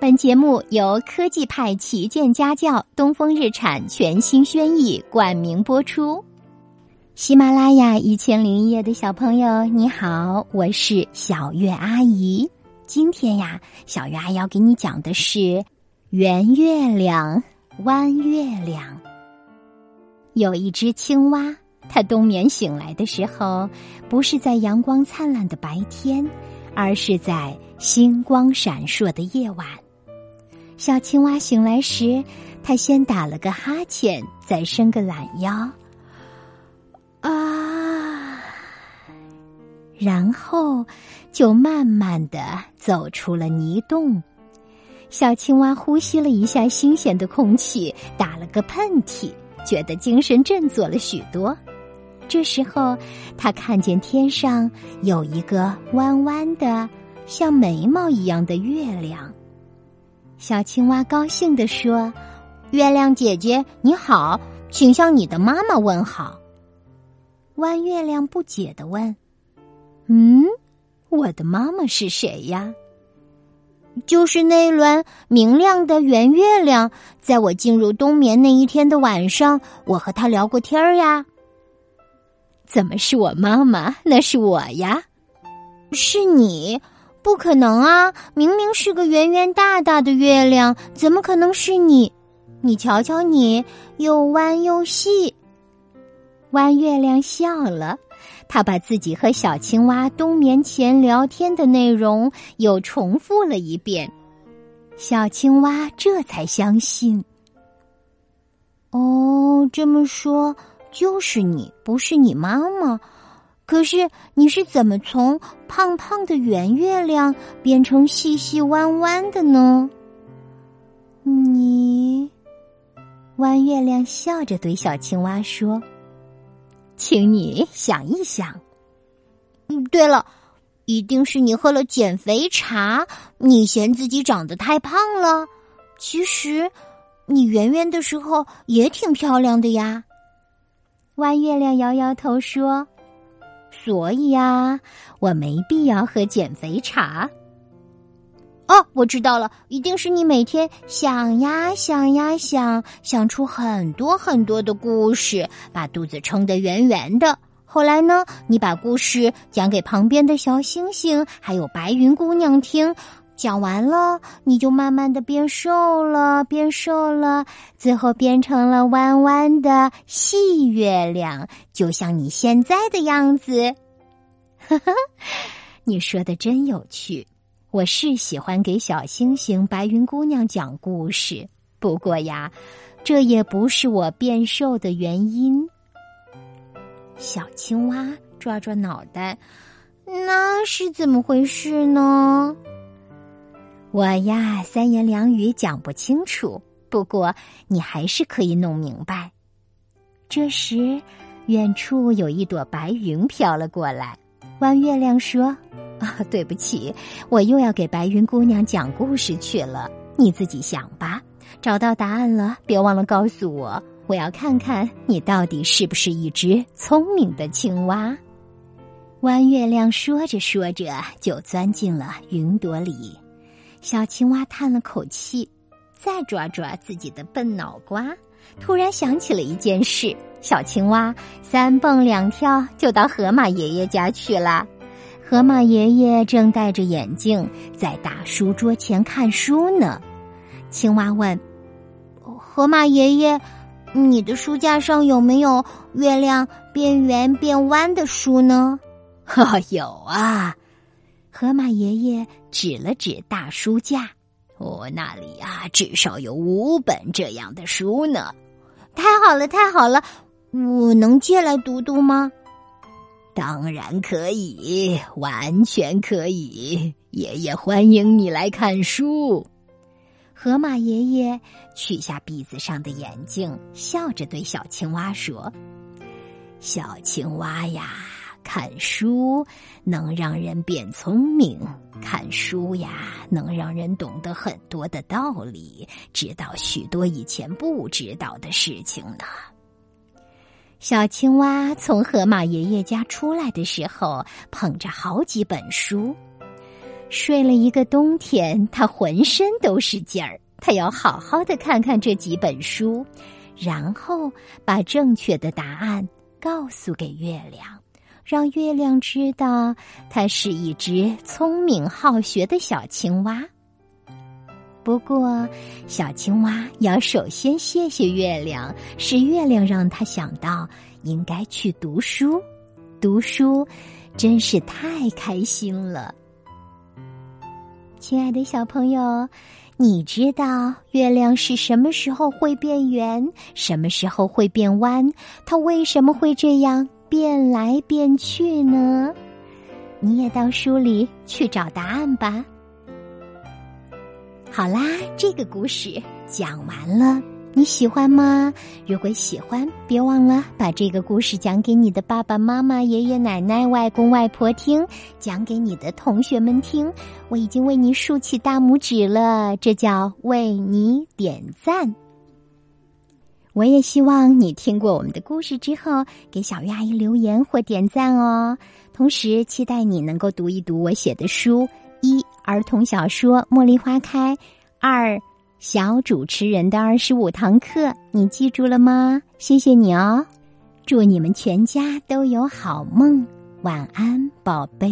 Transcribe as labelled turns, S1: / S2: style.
S1: 本节目由科技派旗舰家教东风日产全新轩逸冠名播出。喜马拉雅一千零一夜的小朋友，你好，我是小月阿姨。今天呀，小月阿姨要给你讲的是圆月亮、弯月亮。有一只青蛙，它冬眠醒来的时候，不是在阳光灿烂的白天，而是在星光闪烁的夜晚。小青蛙醒来时，它先打了个哈欠，再伸个懒腰。啊，然后就慢慢的走出了泥洞。小青蛙呼吸了一下新鲜的空气，打了个喷嚏，觉得精神振作了许多。这时候，他看见天上有一个弯弯的、像眉毛一样的月亮。小青蛙高兴地说：“月亮姐姐，你好，请向你的妈妈问好。”弯月亮不解的问：“嗯，我的妈妈是谁呀？”“就是那轮明亮的圆月亮，在我进入冬眠那一天的晚上，我和她聊过天儿呀。”“怎么是我妈妈？那是我呀，是你？不可能啊！明明是个圆圆大大的月亮，怎么可能是你？你瞧瞧你，又弯又细。”弯月亮笑了，他把自己和小青蛙冬眠前聊天的内容又重复了一遍，小青蛙这才相信。哦，这么说就是你，不是你妈妈。可是你是怎么从胖胖的圆月亮变成细细弯弯的呢？你，弯月亮笑着对小青蛙说。请你想一想。嗯，对了，一定是你喝了减肥茶，你嫌自己长得太胖了。其实，你圆圆的时候也挺漂亮的呀。弯月亮摇摇头说：“所以呀，我没必要喝减肥茶。”哦，我知道了，一定是你每天想呀想呀想，想出很多很多的故事，把肚子撑得圆圆的。后来呢，你把故事讲给旁边的小星星，还有白云姑娘听，讲完了，你就慢慢的变瘦了，变瘦了，最后变成了弯弯的细月亮，就像你现在的样子。呵呵，你说的真有趣。我是喜欢给小星星、白云姑娘讲故事，不过呀，这也不是我变瘦的原因。小青蛙抓抓脑袋，那是怎么回事呢？我呀，三言两语讲不清楚，不过你还是可以弄明白。这时，远处有一朵白云飘了过来，弯月亮说。啊，对不起，我又要给白云姑娘讲故事去了。你自己想吧，找到答案了，别忘了告诉我。我要看看你到底是不是一只聪明的青蛙。弯月亮说着说着就钻进了云朵里，小青蛙叹了口气，再抓抓自己的笨脑瓜，突然想起了一件事：小青蛙三蹦两跳就到河马爷爷家去了。河马爷爷正戴着眼镜在大书桌前看书呢。青蛙问：“河马爷爷，你的书架上有没有月亮变圆变弯的书呢？”“
S2: 哈，有啊。”
S1: 河马爷爷指了指大书架，“
S2: 我那里啊，至少有五本这样的书呢。”“
S1: 太好了，太好了！我能借来读读吗？”
S2: 当然可以，完全可以。爷爷欢迎你来看书。
S1: 河马爷爷取下鼻子上的眼镜，笑着对小青蛙说：“
S2: 小青蛙呀，看书能让人变聪明，看书呀能让人懂得很多的道理，知道许多以前不知道的事情呢。”
S1: 小青蛙从河马爷爷家出来的时候，捧着好几本书。睡了一个冬天，他浑身都是劲儿。他要好好的看看这几本书，然后把正确的答案告诉给月亮，让月亮知道它是一只聪明好学的小青蛙。不过，小青蛙要首先谢谢月亮，是月亮让他想到应该去读书。读书真是太开心了，亲爱的小朋友，你知道月亮是什么时候会变圆，什么时候会变弯？它为什么会这样变来变去呢？你也到书里去找答案吧。好啦，这个故事讲完了，你喜欢吗？如果喜欢，别忘了把这个故事讲给你的爸爸妈妈、爷爷奶奶、外公外婆听，讲给你的同学们听。我已经为你竖起大拇指了，这叫为你点赞。我也希望你听过我们的故事之后，给小鱼阿姨留言或点赞哦。同时，期待你能够读一读我写的书。一儿童小说《茉莉花开》，二小主持人的二十五堂课，你记住了吗？谢谢你哦！祝你们全家都有好梦，晚安，宝贝。